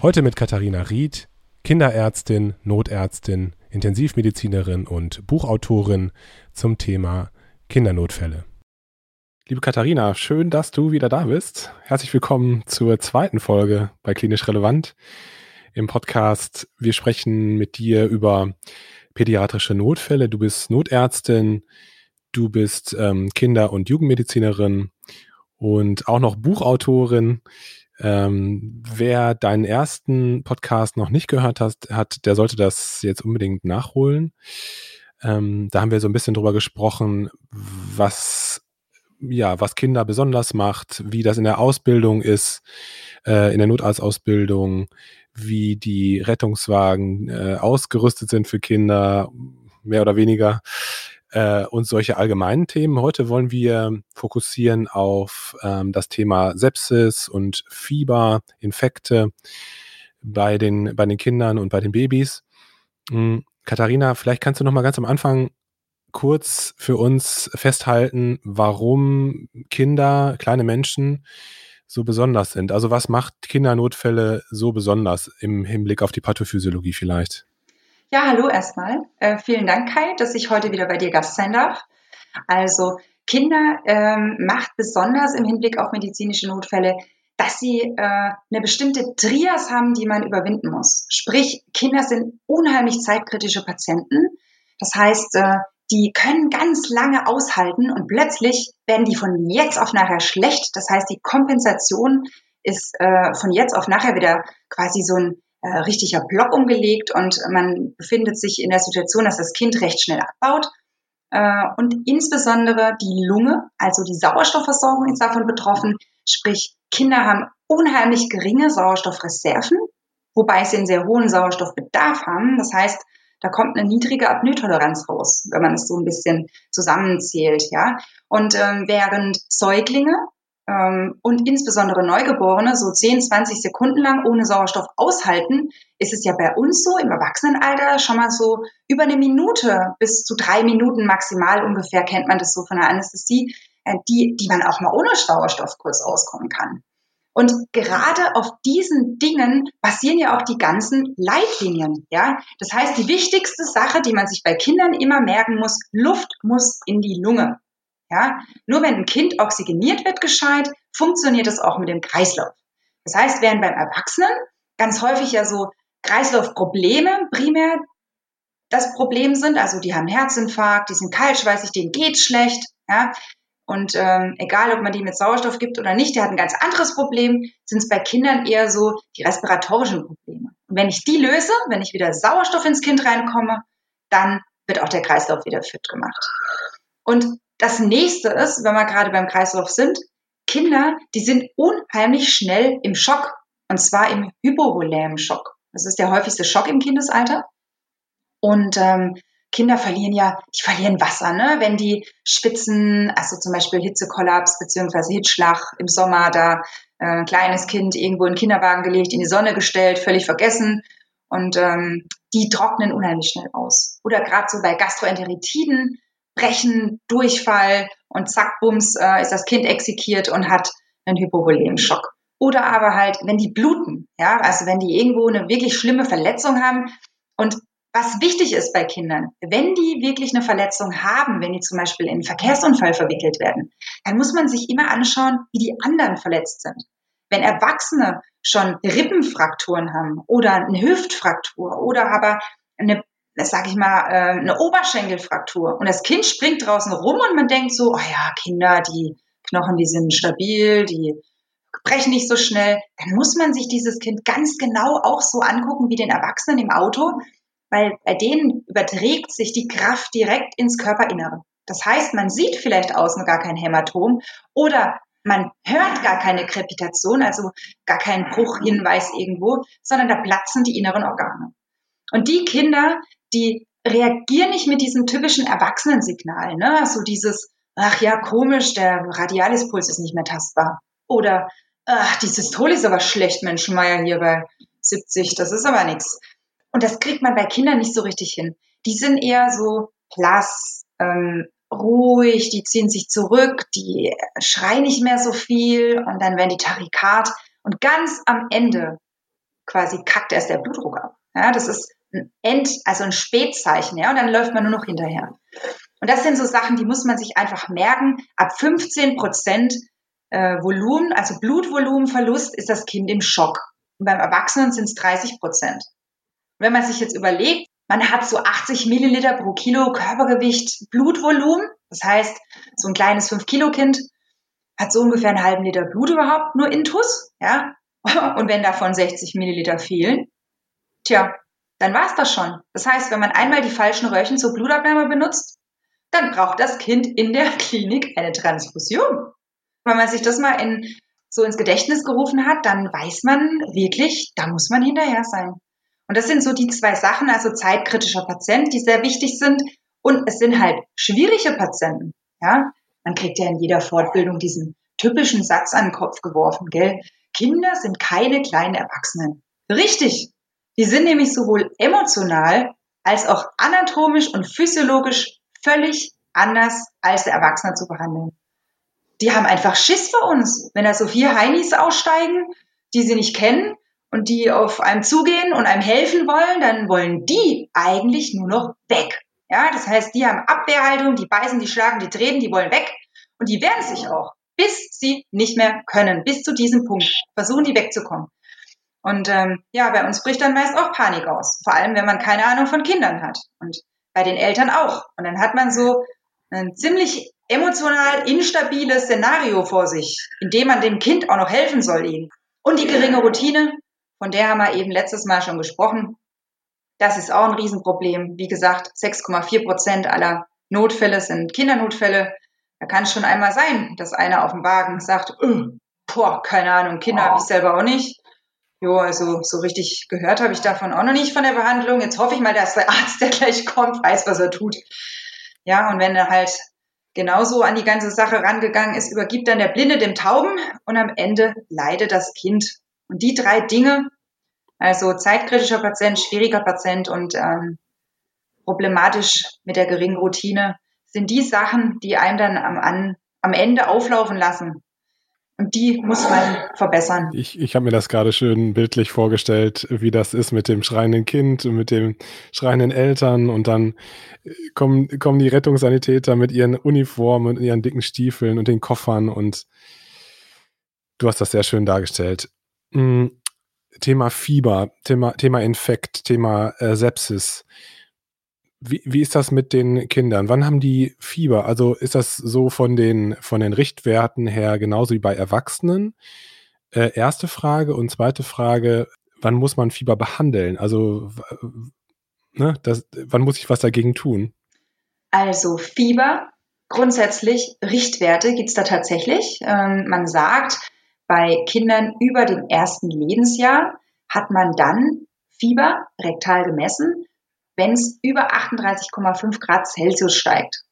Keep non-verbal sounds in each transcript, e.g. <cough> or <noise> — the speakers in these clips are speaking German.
Heute mit Katharina Ried, Kinderärztin, Notärztin, Intensivmedizinerin und Buchautorin zum Thema Kindernotfälle. Liebe Katharina, schön, dass du wieder da bist. Herzlich willkommen zur zweiten Folge bei Klinisch Relevant im Podcast. Wir sprechen mit dir über pädiatrische Notfälle. Du bist Notärztin, du bist ähm, Kinder- und Jugendmedizinerin und auch noch Buchautorin. Ähm, wer deinen ersten Podcast noch nicht gehört hat, hat, der sollte das jetzt unbedingt nachholen. Ähm, da haben wir so ein bisschen drüber gesprochen, was ja, was Kinder besonders macht, wie das in der Ausbildung ist, äh, in der Notarztausbildung, wie die Rettungswagen äh, ausgerüstet sind für Kinder, mehr oder weniger äh, und solche allgemeinen Themen. Heute wollen wir fokussieren auf ähm, das Thema Sepsis und Fieber, Infekte bei den, bei den Kindern und bei den Babys. Mhm. Katharina, vielleicht kannst du noch mal ganz am Anfang kurz für uns festhalten, warum Kinder, kleine Menschen so besonders sind. Also was macht Kindernotfälle so besonders im Hinblick auf die Pathophysiologie vielleicht? Ja, hallo erstmal. Äh, vielen Dank, Kai, dass ich heute wieder bei dir Gast sein darf. Also Kinder ähm, macht besonders im Hinblick auf medizinische Notfälle, dass sie äh, eine bestimmte Trias haben, die man überwinden muss. Sprich, Kinder sind unheimlich zeitkritische Patienten. Das heißt, äh, die können ganz lange aushalten und plötzlich werden die von jetzt auf nachher schlecht. Das heißt, die Kompensation ist äh, von jetzt auf nachher wieder quasi so ein äh, richtiger Block umgelegt und man befindet sich in der Situation, dass das Kind recht schnell abbaut. Äh, und insbesondere die Lunge, also die Sauerstoffversorgung ist davon betroffen. Sprich, Kinder haben unheimlich geringe Sauerstoffreserven, wobei sie einen sehr hohen Sauerstoffbedarf haben. Das heißt, da kommt eine niedrige Apnoetoleranz raus, wenn man es so ein bisschen zusammenzählt, ja. Und ähm, während Säuglinge und insbesondere Neugeborene so 10, 20 Sekunden lang ohne Sauerstoff aushalten, ist es ja bei uns so im Erwachsenenalter schon mal so über eine Minute bis zu drei Minuten maximal ungefähr kennt man das so von der Anästhesie, äh, die, die man auch mal ohne Sauerstoff kurz auskommen kann. Und gerade auf diesen Dingen basieren ja auch die ganzen Leitlinien. Ja, das heißt, die wichtigste Sache, die man sich bei Kindern immer merken muss: Luft muss in die Lunge. Ja, nur wenn ein Kind oxygeniert wird gescheit, funktioniert es auch mit dem Kreislauf. Das heißt, während beim Erwachsenen ganz häufig ja so Kreislaufprobleme primär das Problem sind, also die haben Herzinfarkt, die sind kaltschweißig, denen geht schlecht, ja, und ähm, egal, ob man die mit Sauerstoff gibt oder nicht, der hat ein ganz anderes Problem, sind es bei Kindern eher so die respiratorischen Probleme. Und wenn ich die löse, wenn ich wieder Sauerstoff ins Kind reinkomme, dann wird auch der Kreislauf wieder fit gemacht. Und das nächste ist, wenn wir gerade beim Kreislauf sind, Kinder, die sind unheimlich schnell im Schock. Und zwar im hypovolämen Schock. Das ist der häufigste Schock im Kindesalter. Und ähm, Kinder verlieren ja, die verlieren Wasser, ne? Wenn die schwitzen, also zum Beispiel Hitzekollaps beziehungsweise Hitzschlag im Sommer, da äh, kleines Kind irgendwo in den Kinderwagen gelegt, in die Sonne gestellt, völlig vergessen. Und ähm, die trocknen unheimlich schnell aus. Oder gerade so bei Gastroenteritiden, Brechen, Durchfall und zack, bums, äh, ist das Kind exekiert und hat einen Hypovolemschock. Oder aber halt, wenn die bluten, ja, also wenn die irgendwo eine wirklich schlimme Verletzung haben und was wichtig ist bei Kindern, wenn die wirklich eine Verletzung haben, wenn die zum Beispiel in einen Verkehrsunfall verwickelt werden, dann muss man sich immer anschauen, wie die anderen verletzt sind. wenn Erwachsene schon Rippenfrakturen haben oder eine Hüftfraktur oder aber eine, sag ich mal, äh, eine Oberschenkelfraktur und das Kind springt draußen rum und man denkt so, oh ja, Kinder, die Knochen, die sind stabil, die brechen nicht so schnell, dann muss man sich dieses Kind ganz genau auch so angucken wie den Erwachsenen im Auto, weil bei denen überträgt sich die Kraft direkt ins Körperinnere. Das heißt, man sieht vielleicht außen gar kein Hämatom oder man hört gar keine Krepitation, also gar keinen Bruchhinweis irgendwo, sondern da platzen die inneren Organe. Und die Kinder, die reagieren nicht mit diesem typischen Erwachsenensignal, ne? so dieses, ach ja, komisch, der Radialispuls ist nicht mehr tastbar. Oder, ach, die Systole ist aber schlecht, Menschenmeier hier bei 70, das ist aber nichts. Und das kriegt man bei Kindern nicht so richtig hin. Die sind eher so blass, ähm, ruhig, die ziehen sich zurück, die schreien nicht mehr so viel und dann werden die Tarikat und ganz am Ende quasi kackt erst der Blutdruck ab. Ja, das ist ein End, also ein Spätzeichen, ja, und dann läuft man nur noch hinterher. Und das sind so Sachen, die muss man sich einfach merken. Ab 15 Prozent äh, Volumen, also Blutvolumenverlust, ist das Kind im Schock. Und beim Erwachsenen sind es 30 Prozent. Wenn man sich jetzt überlegt, man hat so 80 Milliliter pro Kilo Körpergewicht Blutvolumen. Das heißt, so ein kleines 5-Kilo-Kind hat so ungefähr einen halben Liter Blut überhaupt nur intus. Ja? <laughs> Und wenn davon 60 Milliliter fehlen, tja, dann war's das schon. Das heißt, wenn man einmal die falschen Röhrchen zur Blutabnahme benutzt, dann braucht das Kind in der <laughs> Klinik eine Transfusion. Wenn man sich das mal in, so ins Gedächtnis gerufen hat, dann weiß man wirklich, da muss man hinterher sein. Und das sind so die zwei Sachen, also zeitkritischer Patient, die sehr wichtig sind. Und es sind halt schwierige Patienten. Ja, man kriegt ja in jeder Fortbildung diesen typischen Satz an den Kopf geworfen, gell? Kinder sind keine kleinen Erwachsenen. Richtig. Die sind nämlich sowohl emotional als auch anatomisch und physiologisch völlig anders als der Erwachsene zu behandeln. Die haben einfach Schiss vor uns. Wenn da so vier Heinis aussteigen, die sie nicht kennen, und die auf einem zugehen und einem helfen wollen, dann wollen die eigentlich nur noch weg. Ja, das heißt, die haben Abwehrhaltung, die beißen, die schlagen, die treten, die wollen weg und die wehren sich auch, bis sie nicht mehr können. Bis zu diesem Punkt versuchen die wegzukommen. Und ähm, ja, bei uns bricht dann meist auch Panik aus, vor allem wenn man keine Ahnung von Kindern hat und bei den Eltern auch. Und dann hat man so ein ziemlich emotional instabiles Szenario vor sich, in dem man dem Kind auch noch helfen soll ihnen. Und die geringe Routine, von der haben wir eben letztes Mal schon gesprochen. Das ist auch ein Riesenproblem. Wie gesagt, 6,4 Prozent aller Notfälle sind Kindernotfälle. Da kann es schon einmal sein, dass einer auf dem Wagen sagt, boah, keine Ahnung, Kinder habe ich selber auch nicht. Jo, also so richtig gehört habe ich davon auch noch nicht von der Behandlung. Jetzt hoffe ich mal, dass der Arzt, der gleich kommt, weiß, was er tut. Ja, und wenn er halt genauso an die ganze Sache rangegangen ist, übergibt dann der Blinde dem Tauben und am Ende leidet das Kind und die drei Dinge, also zeitkritischer Patient, schwieriger Patient und ähm, problematisch mit der geringen Routine, sind die Sachen, die einem dann am, an, am Ende auflaufen lassen. Und die muss man verbessern. Ich, ich habe mir das gerade schön bildlich vorgestellt, wie das ist mit dem schreienden Kind und mit den schreienden Eltern. Und dann äh, kommen, kommen die Rettungssanitäter mit ihren Uniformen und ihren dicken Stiefeln und den Koffern. Und du hast das sehr schön dargestellt. Hm, Thema Fieber, Thema, Thema Infekt, Thema äh, Sepsis. Wie, wie ist das mit den Kindern? Wann haben die Fieber? Also ist das so von den, von den Richtwerten her genauso wie bei Erwachsenen? Äh, erste Frage. Und zweite Frage, wann muss man Fieber behandeln? Also ne, das, wann muss ich was dagegen tun? Also Fieber, grundsätzlich Richtwerte gibt es da tatsächlich. Ähm, man sagt, bei Kindern über dem ersten Lebensjahr hat man dann Fieber rektal gemessen, wenn es über 38,5 Grad Celsius steigt.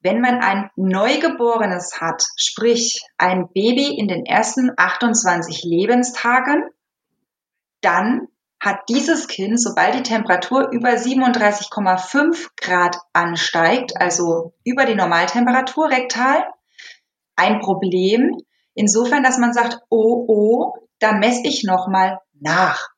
Wenn man ein Neugeborenes hat, sprich ein Baby in den ersten 28 Lebenstagen, dann hat dieses Kind, sobald die Temperatur über 37,5 Grad ansteigt, also über die Normaltemperatur rektal, ein Problem, Insofern, dass man sagt, oh, oh, da messe ich nochmal nach.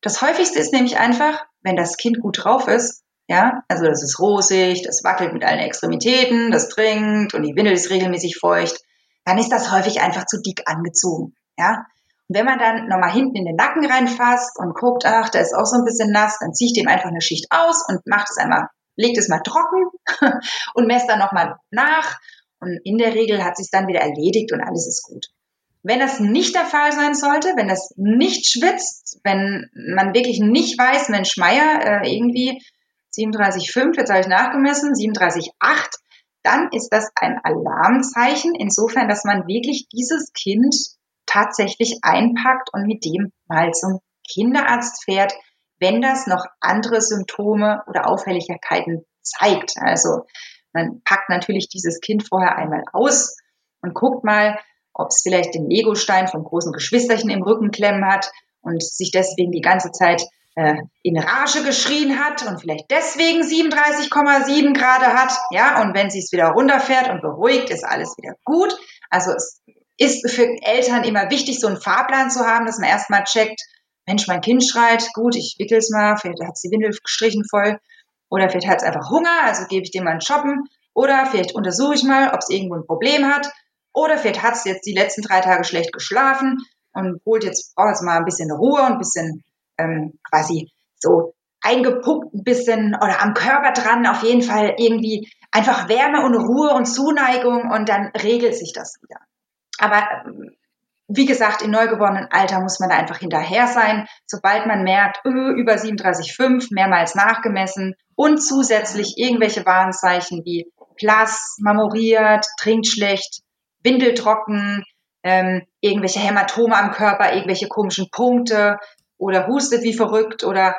Das häufigste ist nämlich einfach, wenn das Kind gut drauf ist, ja, also das ist rosig, das wackelt mit allen Extremitäten, das trinkt und die Windel ist regelmäßig feucht, dann ist das häufig einfach zu dick angezogen. Ja, und wenn man dann nochmal hinten in den Nacken reinfasst und guckt, ach, da ist auch so ein bisschen nass, dann ziehe ich dem einfach eine Schicht aus und macht es einmal, legt es mal trocken <laughs> und messt dann nochmal nach. Und in der Regel hat sich dann wieder erledigt und alles ist gut. Wenn das nicht der Fall sein sollte, wenn das nicht schwitzt, wenn man wirklich nicht weiß, Mensch Meier, äh, irgendwie 37,5, jetzt habe ich nachgemessen, 37,8, dann ist das ein Alarmzeichen, insofern, dass man wirklich dieses Kind tatsächlich einpackt und mit dem mal zum Kinderarzt fährt, wenn das noch andere Symptome oder Auffälligkeiten zeigt. Also man packt natürlich dieses Kind vorher einmal aus und guckt mal, ob es vielleicht den Legostein vom großen Geschwisterchen im Rücken klemmen hat und sich deswegen die ganze Zeit äh, in Rage geschrien hat und vielleicht deswegen 37,7 Grad hat. Ja, und wenn sie es wieder runterfährt und beruhigt, ist alles wieder gut. Also es ist für Eltern immer wichtig, so einen Fahrplan zu haben, dass man erstmal checkt, Mensch, mein Kind schreit, gut, ich wickel es mal, vielleicht hat die Windel gestrichen voll. Oder vielleicht hat es einfach Hunger, also gebe ich dem mal einen Shoppen. Oder vielleicht untersuche ich mal, ob es irgendwo ein Problem hat. Oder vielleicht hat es jetzt die letzten drei Tage schlecht geschlafen und holt jetzt, braucht jetzt mal ein bisschen Ruhe und ein bisschen ähm, quasi so eingepuckt ein bisschen oder am Körper dran, auf jeden Fall irgendwie einfach Wärme und Ruhe und Zuneigung und dann regelt sich das wieder. Aber ähm, wie gesagt, im neugeborenen Alter muss man da einfach hinterher sein. Sobald man merkt, öh, über 37,5, mehrmals nachgemessen und zusätzlich irgendwelche Warnzeichen wie blass, marmoriert, trinkt schlecht, windeltrocken, ähm, irgendwelche Hämatome am Körper, irgendwelche komischen Punkte oder hustet wie verrückt oder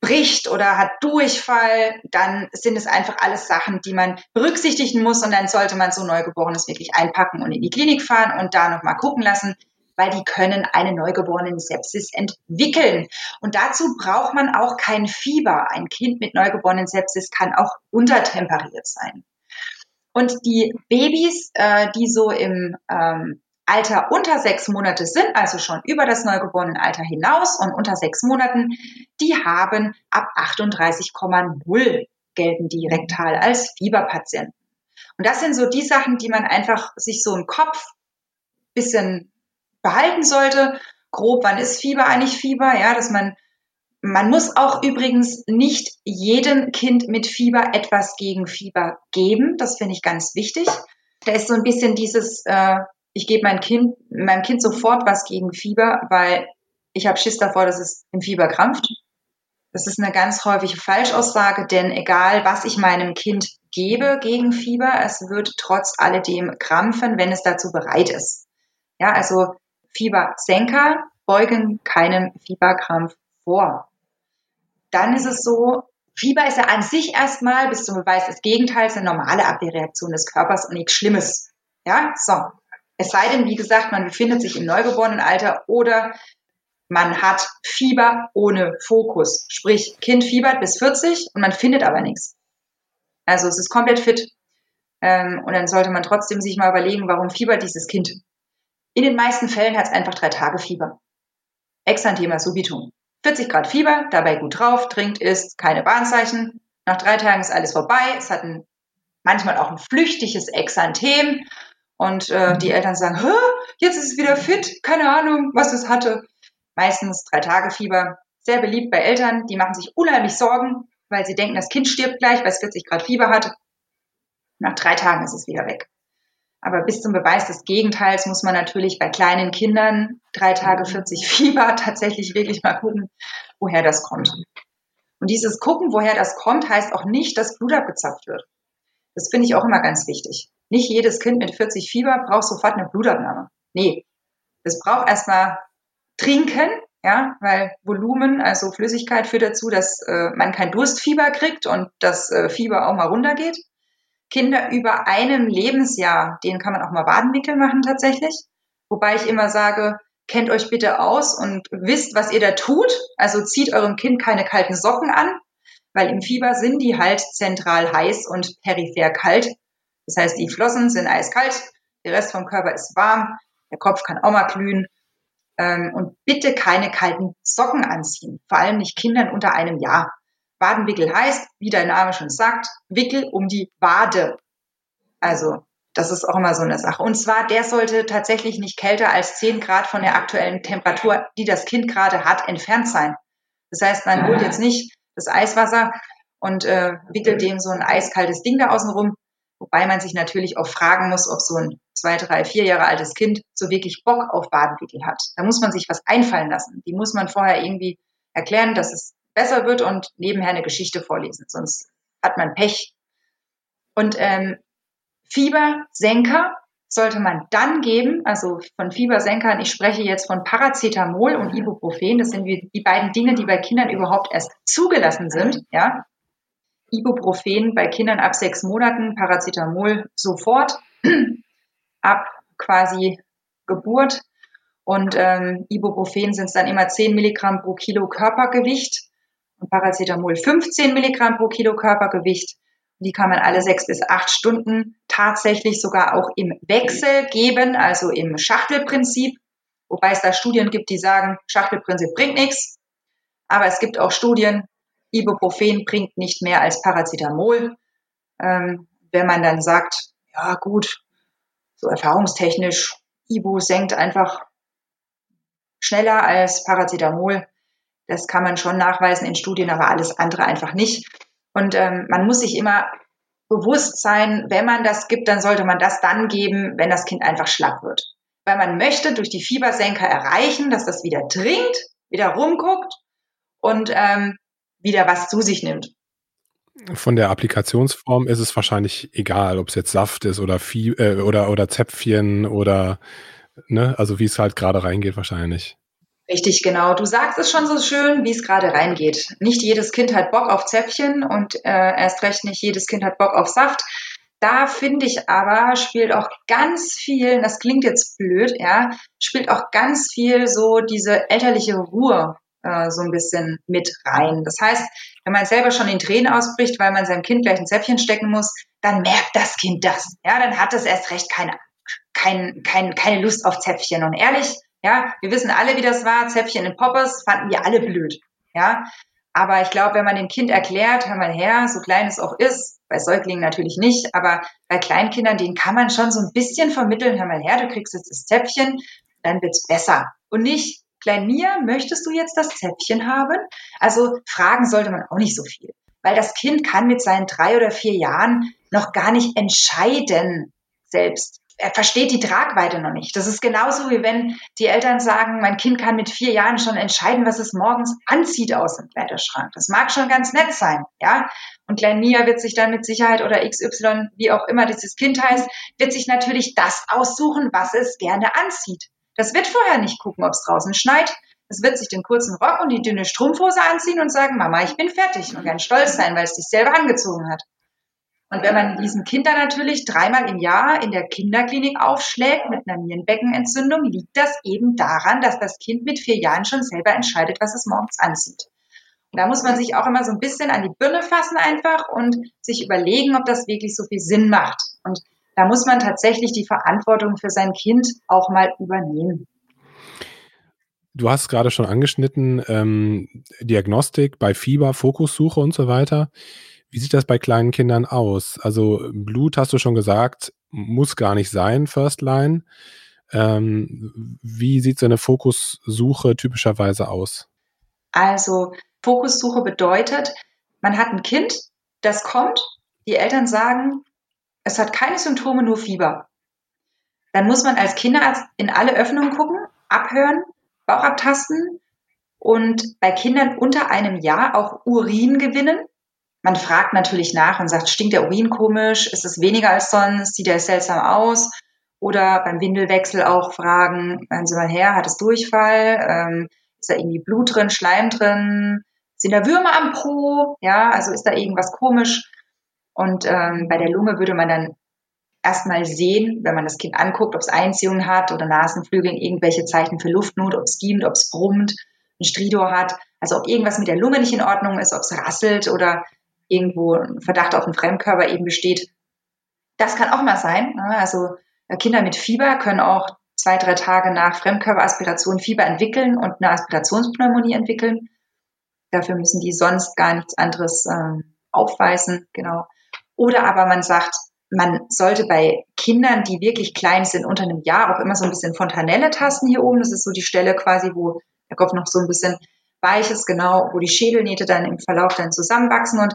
bricht oder hat Durchfall, dann sind es einfach alles Sachen, die man berücksichtigen muss und dann sollte man so Neugeborenes wirklich einpacken und in die Klinik fahren und da nochmal gucken lassen, weil die können eine neugeborene Sepsis entwickeln. Und dazu braucht man auch kein Fieber. Ein Kind mit neugeborenen Sepsis kann auch untertemperiert sein. Und die Babys, äh, die so im ähm, Alter unter sechs Monate sind, also schon über das Neugeborenenalter hinaus und unter sechs Monaten, die haben ab 38,0 gelten die rektal als Fieberpatienten. Und das sind so die Sachen, die man einfach sich so im Kopf bisschen behalten sollte. Grob, wann ist Fieber eigentlich Fieber? Ja, dass man, man muss auch übrigens nicht jedem Kind mit Fieber etwas gegen Fieber geben. Das finde ich ganz wichtig. Da ist so ein bisschen dieses, äh, ich gebe mein Kind, meinem Kind sofort was gegen Fieber, weil ich habe Schiss davor, dass es im Fieber krampft. Das ist eine ganz häufige Falschaussage, denn egal, was ich meinem Kind gebe gegen Fieber, es wird trotz alledem krampfen, wenn es dazu bereit ist. Ja, also Fiebersenker beugen keinem Fieberkrampf vor. Dann ist es so, Fieber ist ja an sich erstmal bis zum Beweis des Gegenteils eine normale Abwehrreaktion des Körpers und nichts Schlimmes. Ja, so. Es sei denn, wie gesagt, man befindet sich im Neugeborenenalter oder man hat Fieber ohne Fokus. Sprich, Kind fiebert bis 40 und man findet aber nichts. Also es ist komplett fit. Ähm, und dann sollte man trotzdem sich mal überlegen, warum fiebert dieses Kind. In den meisten Fällen hat es einfach drei Tage Fieber. Exanthema subitum. 40 Grad Fieber, dabei gut drauf, trinkt, isst, keine Warnzeichen. Nach drei Tagen ist alles vorbei. Es hat ein, manchmal auch ein flüchtiges Exanthem und äh, die mhm. Eltern sagen, Hä, jetzt ist es wieder fit, keine Ahnung, was es hatte. Meistens drei Tage Fieber. Sehr beliebt bei Eltern, die machen sich unheimlich Sorgen, weil sie denken, das Kind stirbt gleich, weil es 40 Grad Fieber hat. Nach drei Tagen ist es wieder weg. Aber bis zum Beweis des Gegenteils muss man natürlich bei kleinen Kindern drei Tage 40 mhm. Fieber <laughs> tatsächlich wirklich mal gucken, woher das kommt. Und dieses Gucken, woher das kommt, heißt auch nicht, dass Blut abgezapft wird. Das finde ich auch immer ganz wichtig. Nicht jedes Kind mit 40 Fieber braucht sofort eine Blutabnahme. Nee, es braucht erstmal Trinken, ja, weil Volumen, also Flüssigkeit, führt dazu, dass äh, man kein Durstfieber kriegt und das äh, Fieber auch mal runtergeht. Kinder über einem Lebensjahr, denen kann man auch mal Wadenwickel machen tatsächlich. Wobei ich immer sage, kennt euch bitte aus und wisst, was ihr da tut. Also zieht eurem Kind keine kalten Socken an, weil im Fieber sind die halt zentral heiß und peripher kalt. Das heißt, die Flossen sind eiskalt, der Rest vom Körper ist warm, der Kopf kann auch mal glühen. Ähm, und bitte keine kalten Socken anziehen, vor allem nicht Kindern unter einem Jahr. Wadenwickel heißt, wie der Name schon sagt, Wickel um die Wade. Also Das ist auch immer so eine Sache. Und zwar, der sollte tatsächlich nicht kälter als 10 Grad von der aktuellen Temperatur, die das Kind gerade hat, entfernt sein. Das heißt, man holt jetzt nicht das Eiswasser und äh, wickelt dem so ein eiskaltes Ding da außen rum. Wobei man sich natürlich auch fragen muss, ob so ein zwei, drei, vier Jahre altes Kind so wirklich Bock auf Badenwickel hat. Da muss man sich was einfallen lassen. Die muss man vorher irgendwie erklären, dass es besser wird und nebenher eine Geschichte vorlesen. Sonst hat man Pech. Und ähm, Fiebersenker sollte man dann geben, also von Fiebersenkern, ich spreche jetzt von Paracetamol und Ibuprofen, das sind die beiden Dinge, die bei Kindern überhaupt erst zugelassen sind, ja. Ibuprofen bei Kindern ab sechs Monaten, Paracetamol sofort, <clears throat> ab quasi Geburt. Und ähm, Ibuprofen sind es dann immer 10 Milligramm pro Kilo Körpergewicht und Paracetamol 15 Milligramm pro Kilo Körpergewicht. Die kann man alle sechs bis acht Stunden tatsächlich sogar auch im Wechsel geben, also im Schachtelprinzip. Wobei es da Studien gibt, die sagen, Schachtelprinzip bringt nichts. Aber es gibt auch Studien, Ibuprofen bringt nicht mehr als Paracetamol. Ähm, wenn man dann sagt, ja gut, so erfahrungstechnisch, Ibu senkt einfach schneller als Paracetamol. Das kann man schon nachweisen in Studien, aber alles andere einfach nicht. Und ähm, man muss sich immer bewusst sein, wenn man das gibt, dann sollte man das dann geben, wenn das Kind einfach schlapp wird. Weil man möchte durch die Fiebersenker erreichen, dass das wieder trinkt, wieder rumguckt und ähm, wieder was zu sich nimmt. Von der Applikationsform ist es wahrscheinlich egal, ob es jetzt Saft ist oder, Vie äh, oder, oder Zäpfchen oder, ne, also wie es halt gerade reingeht wahrscheinlich. Richtig, genau. Du sagst es schon so schön, wie es gerade reingeht. Nicht jedes Kind hat Bock auf Zäpfchen und äh, erst recht nicht jedes Kind hat Bock auf Saft. Da finde ich aber, spielt auch ganz viel, das klingt jetzt blöd, ja, spielt auch ganz viel so diese elterliche Ruhe äh, so ein bisschen mit rein. Das heißt, wenn man selber schon in Tränen ausbricht, weil man seinem Kind gleich ein Zäpfchen stecken muss, dann merkt das Kind das. Ja, dann hat es erst recht keine, kein, kein, keine Lust auf Zäpfchen. Und ehrlich, ja, wir wissen alle, wie das war. Zäpfchen in Poppers fanden wir alle blöd. Ja, aber ich glaube, wenn man dem Kind erklärt, hör mal her, so klein es auch ist, bei Säuglingen natürlich nicht, aber bei Kleinkindern, denen kann man schon so ein bisschen vermitteln, hör mal her, du kriegst jetzt das Zäpfchen, dann wird's besser. Und nicht, Klein Mia, möchtest du jetzt das Zäpfchen haben? Also fragen sollte man auch nicht so viel, weil das Kind kann mit seinen drei oder vier Jahren noch gar nicht entscheiden selbst. Er versteht die Tragweite noch nicht. Das ist genauso wie wenn die Eltern sagen, mein Kind kann mit vier Jahren schon entscheiden, was es morgens anzieht aus dem Kleiderschrank. Das mag schon ganz nett sein, ja. Und Klein Mia wird sich dann mit Sicherheit oder XY, wie auch immer dieses Kind heißt, wird sich natürlich das aussuchen, was es gerne anzieht. Das wird vorher nicht gucken, ob es draußen schneit. Es wird sich den kurzen Rock und die dünne Strumpfhose anziehen und sagen, Mama, ich bin fertig und ganz stolz sein, weil es sich selber angezogen hat. Und wenn man diesen Kindern natürlich dreimal im Jahr in der Kinderklinik aufschlägt mit einer Nierenbeckenentzündung, liegt das eben daran, dass das Kind mit vier Jahren schon selber entscheidet, was es morgens anzieht. Und da muss man sich auch immer so ein bisschen an die Birne fassen einfach und sich überlegen, ob das wirklich so viel Sinn macht. Und da muss man tatsächlich die Verantwortung für sein Kind auch mal übernehmen. Du hast gerade schon angeschnitten, ähm, Diagnostik bei Fieber, Fokussuche und so weiter. Wie sieht das bei kleinen Kindern aus? Also Blut, hast du schon gesagt, muss gar nicht sein, First Line. Ähm, wie sieht so eine Fokussuche typischerweise aus? Also Fokussuche bedeutet, man hat ein Kind, das kommt, die Eltern sagen, es hat keine Symptome, nur Fieber. Dann muss man als Kinderarzt in alle Öffnungen gucken, abhören, Bauch abtasten und bei Kindern unter einem Jahr auch Urin gewinnen. Man fragt natürlich nach und sagt, stinkt der Urin komisch? Ist es weniger als sonst? Sieht er seltsam aus? Oder beim Windelwechsel auch fragen, hören Sie mal her, hat es Durchfall? Ähm, ist da irgendwie Blut drin, Schleim drin? Sind da Würmer am Po? Ja, also ist da irgendwas komisch? Und ähm, bei der Lunge würde man dann erstmal sehen, wenn man das Kind anguckt, ob es Einziehungen hat oder Nasenflügeln, irgendwelche Zeichen für Luftnot, ob es giemt, ob es brummt, ein Stridor hat, also ob irgendwas mit der Lunge nicht in Ordnung ist, ob es rasselt oder irgendwo ein Verdacht auf einen Fremdkörper eben besteht. Das kann auch mal sein. Ne? Also äh, Kinder mit Fieber können auch zwei, drei Tage nach Fremdkörperaspiration Fieber entwickeln und eine Aspirationspneumonie entwickeln. Dafür müssen die sonst gar nichts anderes ähm, aufweisen. Genau. Oder aber man sagt, man sollte bei Kindern, die wirklich klein sind, unter einem Jahr auch immer so ein bisschen Fontanelle tasten hier oben. Das ist so die Stelle quasi, wo der Kopf noch so ein bisschen weich ist, genau, wo die Schädelnähte dann im Verlauf dann zusammenwachsen. Und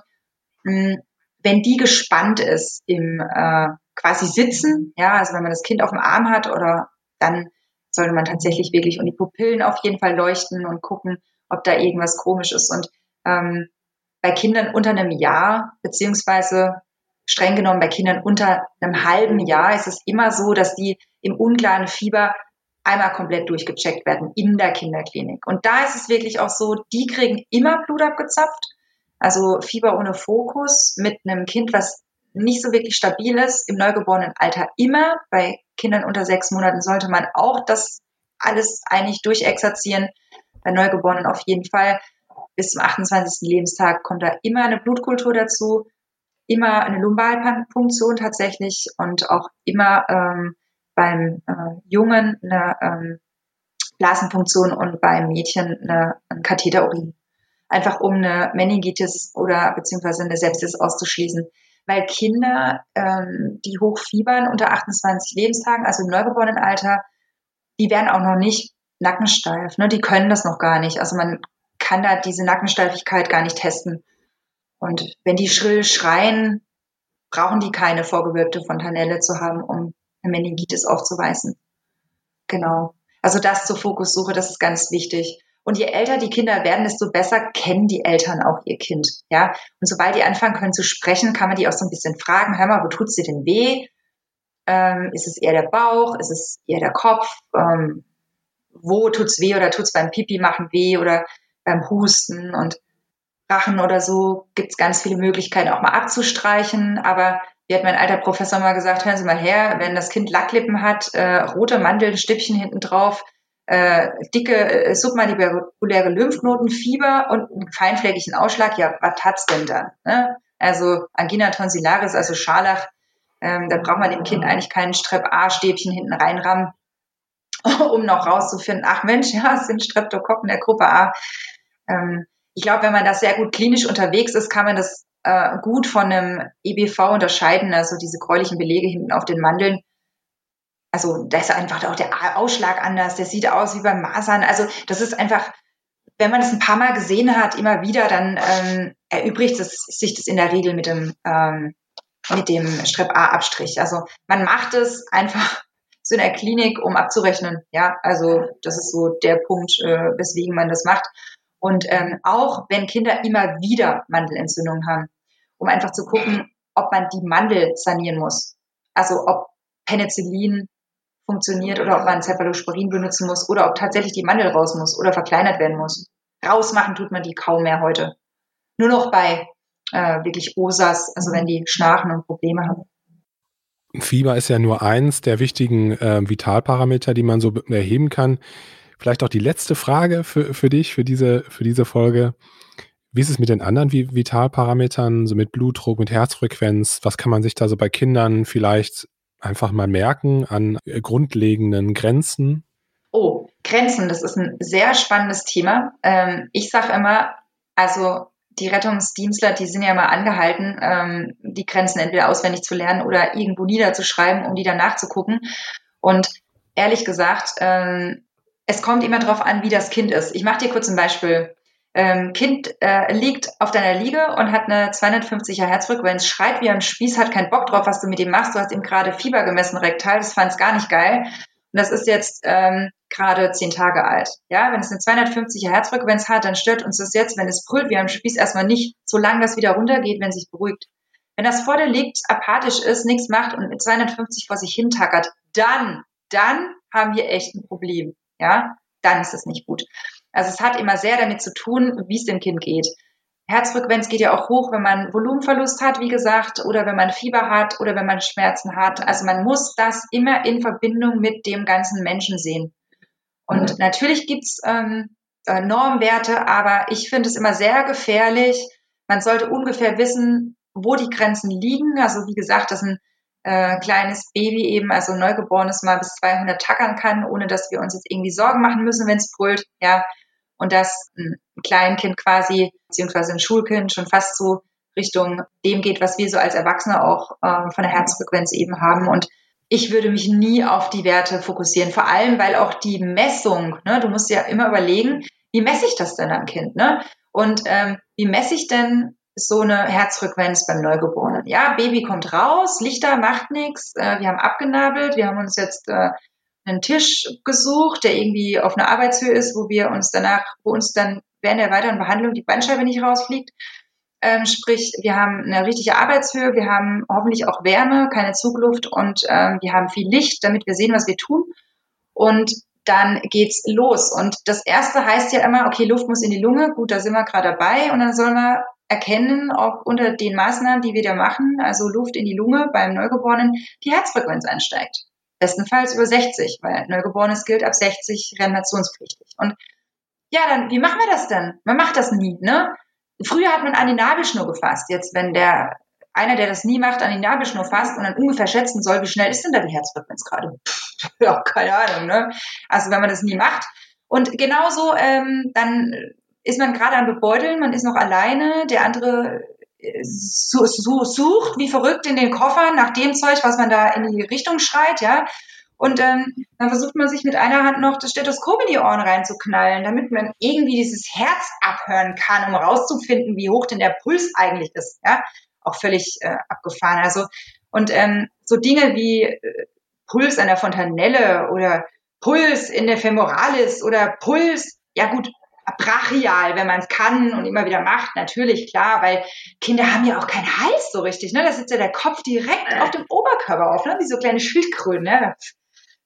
wenn die gespannt ist im äh, quasi Sitzen, ja, also wenn man das Kind auf dem Arm hat oder dann sollte man tatsächlich wirklich und die Pupillen auf jeden Fall leuchten und gucken, ob da irgendwas komisch ist. Und ähm, bei Kindern unter einem Jahr, beziehungsweise streng genommen bei Kindern unter einem halben Jahr, ist es immer so, dass die im unklaren Fieber einmal komplett durchgecheckt werden in der Kinderklinik. Und da ist es wirklich auch so, die kriegen immer Blut abgezapft. Also Fieber ohne Fokus mit einem Kind, was nicht so wirklich stabil ist, im neugeborenen Alter immer. Bei Kindern unter sechs Monaten sollte man auch das alles eigentlich durchexerzieren. Bei Neugeborenen auf jeden Fall. Bis zum 28. Lebenstag kommt da immer eine Blutkultur dazu, immer eine Lumbalpunktion tatsächlich und auch immer ähm, beim äh, Jungen eine ähm, Blasenfunktion und beim Mädchen eine, ein Katheterurin. Einfach um eine Meningitis oder beziehungsweise eine Sepsis auszuschließen. Weil Kinder, ähm, die hochfiebern unter 28 Lebenstagen, also im Neugeborenenalter, die werden auch noch nicht nackensteif. Ne? Die können das noch gar nicht. Also man kann da diese Nackensteifigkeit gar nicht testen. Und wenn die schrill schreien, brauchen die keine vorgewölbte Fontanelle zu haben, um eine Meningitis aufzuweisen. Genau. Also das zur Fokussuche, das ist ganz wichtig. Und je älter die Kinder werden, desto besser kennen die Eltern auch ihr Kind. Ja. Und sobald die anfangen können zu sprechen, kann man die auch so ein bisschen fragen, hör mal, wo tut's dir denn weh? Ähm, ist es eher der Bauch? Ist es eher der Kopf? Ähm, wo tut's weh oder tut's beim Pipi machen weh oder beim Husten und Rachen oder so gibt's ganz viele Möglichkeiten auch mal abzustreichen, aber wie hat mein alter Professor mal gesagt, hören Sie mal her, wenn das Kind Lacklippen hat, äh, rote Mandelstippchen hinten drauf, äh, dicke äh, submandibuläre Lymphknoten, Fieber und einen feinfleckigen Ausschlag, ja, was hat's denn dann? Ne? Also Angina tonsillaris, also Scharlach, ähm, da braucht man dem Kind eigentlich keinen Strep-A-Stäbchen hinten reinrammen, <laughs> um noch rauszufinden, ach Mensch, ja, es sind Streptokokken der Gruppe A. Ähm, ich glaube, wenn man da sehr gut klinisch unterwegs ist, kann man das äh, gut von einem EBV unterscheiden, also diese gräulichen Belege hinten auf den Mandeln. Also da ist einfach auch der Ausschlag anders, der sieht aus wie beim Masern. Also das ist einfach, wenn man das ein paar Mal gesehen hat, immer wieder, dann ähm, erübrigt es, sich das in der Regel mit dem, ähm, mit dem Strep-A-Abstrich. Also man macht es einfach so in der Klinik, um abzurechnen. Ja, also das ist so der Punkt, äh, weswegen man das macht. Und ähm, auch wenn Kinder immer wieder Mandelentzündungen haben, um einfach zu gucken, ob man die Mandel sanieren muss. Also ob Penicillin funktioniert oder ob man Cephalosporin benutzen muss oder ob tatsächlich die Mandel raus muss oder verkleinert werden muss. Rausmachen tut man die kaum mehr heute. Nur noch bei äh, wirklich OSAS, also wenn die schnarchen und Probleme haben. Fieber ist ja nur eins der wichtigen äh, Vitalparameter, die man so erheben kann. Vielleicht auch die letzte Frage für, für dich, für diese, für diese Folge. Wie ist es mit den anderen Vitalparametern, so mit Blutdruck, mit Herzfrequenz? Was kann man sich da so bei Kindern vielleicht einfach mal merken an äh, grundlegenden Grenzen? Oh, Grenzen, das ist ein sehr spannendes Thema. Ähm, ich sage immer, also die Rettungsdienstler, die sind ja mal angehalten, ähm, die Grenzen entweder auswendig zu lernen oder irgendwo niederzuschreiben, um die dann nachzugucken. Und ehrlich gesagt, ähm, es kommt immer darauf an, wie das Kind ist. Ich mache dir kurz ein Beispiel. Ähm, kind äh, liegt auf deiner Liege und hat eine 250er Herzfrequenz, schreit wie am Spieß, hat keinen Bock drauf, was du mit ihm machst. Du hast ihm gerade Fieber gemessen rektal, das fand es gar nicht geil. Und das ist jetzt ähm, gerade zehn Tage alt. Ja, wenn es eine 250er Herzfrequenz hat, dann stört uns das jetzt, wenn es brüllt wie am Spieß, erstmal nicht, solange das wieder runtergeht, wenn es sich beruhigt. Wenn das vor dir liegt, apathisch ist, nichts macht und mit 250 vor sich hin tackert, dann, dann haben wir echt ein Problem ja, dann ist es nicht gut. Also es hat immer sehr damit zu tun, wie es dem Kind geht. Herzfrequenz geht ja auch hoch, wenn man Volumenverlust hat, wie gesagt, oder wenn man Fieber hat oder wenn man Schmerzen hat. Also man muss das immer in Verbindung mit dem ganzen Menschen sehen. Und mhm. natürlich gibt's ähm, äh, Normwerte, aber ich finde es immer sehr gefährlich. Man sollte ungefähr wissen, wo die Grenzen liegen. Also wie gesagt, das sind äh, kleines Baby eben, also Neugeborenes mal bis 200 tackern kann, ohne dass wir uns jetzt irgendwie Sorgen machen müssen, wenn es brüllt, ja. Und dass ein Kleinkind quasi, beziehungsweise ein Schulkind schon fast so Richtung dem geht, was wir so als Erwachsene auch äh, von der Herzfrequenz eben haben. Und ich würde mich nie auf die Werte fokussieren, vor allem weil auch die Messung, ne, du musst ja immer überlegen, wie messe ich das denn am Kind? Ne? Und ähm, wie messe ich denn so eine Herzfrequenz beim Neugeborenen? Ja, Baby kommt raus, Lichter macht nichts, äh, wir haben abgenabelt, wir haben uns jetzt äh, einen Tisch gesucht, der irgendwie auf einer Arbeitshöhe ist, wo wir uns danach, wo uns dann während der weiteren Behandlung die Bandscheibe nicht rausfliegt. Ähm, sprich, wir haben eine richtige Arbeitshöhe, wir haben hoffentlich auch Wärme, keine Zugluft und ähm, wir haben viel Licht, damit wir sehen, was wir tun. Und dann geht's los. Und das erste heißt ja immer, okay, Luft muss in die Lunge, gut, da sind wir gerade dabei. Und dann sollen wir erkennen, ob unter den Maßnahmen, die wir da machen, also Luft in die Lunge beim Neugeborenen, die Herzfrequenz einsteigt. Bestenfalls über 60, weil Neugeborenes gilt ab 60 reanimationspflichtig. Und ja, dann, wie machen wir das denn? Man macht das nie, ne? Früher hat man an die Nabelschnur gefasst. Jetzt, wenn der einer, der das nie macht, an die Nabelschnur fasst und dann ungefähr schätzen soll, wie schnell ist denn da die Herzfrequenz gerade? <laughs> ja, keine Ahnung, ne? Also wenn man das nie macht. Und genauso, ähm, dann ist man gerade am Bebeuteln, man ist noch alleine, der andere sucht wie verrückt in den Koffern nach dem Zeug, was man da in die Richtung schreit, ja. Und ähm, dann versucht man sich mit einer Hand noch das Stethoskop in die Ohren reinzuknallen, damit man irgendwie dieses Herz abhören kann, um rauszufinden, wie hoch denn der Puls eigentlich ist. Ja, auch völlig äh, abgefahren. Also und ähm, so Dinge wie äh, Puls an der Fontanelle oder Puls in der Femoralis oder Puls, ja gut, brachial, wenn man es kann und immer wieder macht, natürlich, klar, weil Kinder haben ja auch keinen Hals so richtig, ne? Da sitzt ja der Kopf direkt auf dem Oberkörper auf, ne? Wie so kleine Schildkröten, ne?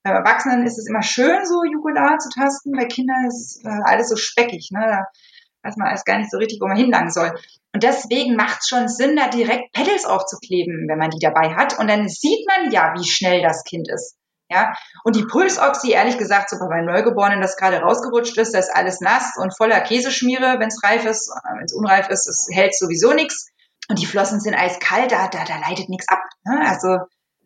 Bei Erwachsenen ist es immer schön, so Jugular zu tasten, bei Kindern ist äh, alles so speckig, ne? Da weiß man alles gar nicht so richtig, wo man hinlangen soll. Und deswegen macht es schon Sinn, da direkt Pedals aufzukleben, wenn man die dabei hat. Und dann sieht man ja, wie schnell das Kind ist. Ja, und die Pulsoxy, ehrlich gesagt, so bei Neugeborenen, das gerade rausgerutscht ist, da ist alles nass und voller Käseschmiere, wenn es reif ist. Wenn es unreif ist, es hält sowieso nichts. Und die Flossen sind eiskalt, da, da, da leitet nichts ab. Ne? Also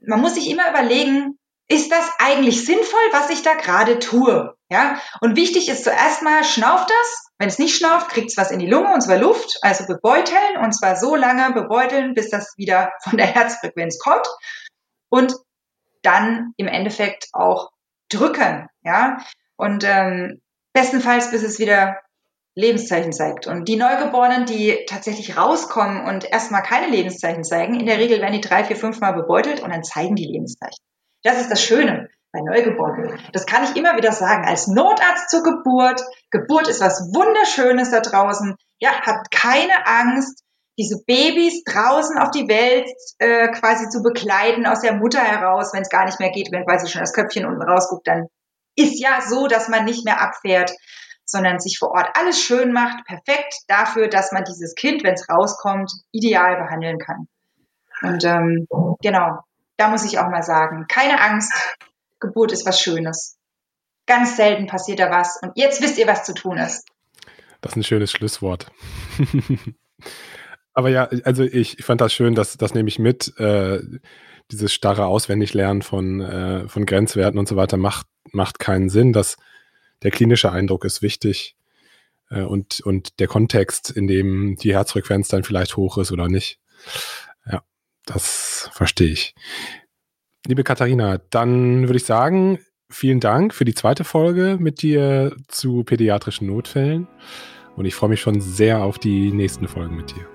man muss sich immer überlegen, ist das eigentlich sinnvoll, was ich da gerade tue? Ja, und wichtig ist zuerst mal, schnauft das. Wenn es nicht schnauft, kriegt es was in die Lunge, und zwar Luft, also bebeuteln, und zwar so lange bebeuteln, bis das wieder von der Herzfrequenz kommt. Und dann im Endeffekt auch drücken, ja. Und ähm, bestenfalls, bis es wieder Lebenszeichen zeigt. Und die Neugeborenen, die tatsächlich rauskommen und erstmal keine Lebenszeichen zeigen, in der Regel werden die drei, vier, fünf Mal bebeutelt und dann zeigen die Lebenszeichen. Das ist das Schöne bei Neugeborenen. Das kann ich immer wieder sagen. Als Notarzt zur Geburt, Geburt ist was Wunderschönes da draußen. Ja, habt keine Angst diese Babys draußen auf die Welt äh, quasi zu begleiten aus der Mutter heraus, wenn es gar nicht mehr geht, wenn quasi schon das Köpfchen unten rausguckt, dann ist ja so, dass man nicht mehr abfährt, sondern sich vor Ort alles schön macht, perfekt dafür, dass man dieses Kind, wenn es rauskommt, ideal behandeln kann. Und ähm, genau, da muss ich auch mal sagen, keine Angst, Geburt ist was Schönes. Ganz selten passiert da was und jetzt wisst ihr, was zu tun ist. Das ist ein schönes Schlusswort. <laughs> Aber ja, also ich, ich fand das schön, dass das nehme ich mit. Äh, dieses starre Auswendiglernen von, äh, von Grenzwerten und so weiter macht, macht keinen Sinn. Das, der klinische Eindruck ist wichtig äh, und, und der Kontext, in dem die Herzfrequenz dann vielleicht hoch ist oder nicht. Ja, das verstehe ich. Liebe Katharina, dann würde ich sagen, vielen Dank für die zweite Folge mit dir zu pädiatrischen Notfällen. Und ich freue mich schon sehr auf die nächsten Folgen mit dir.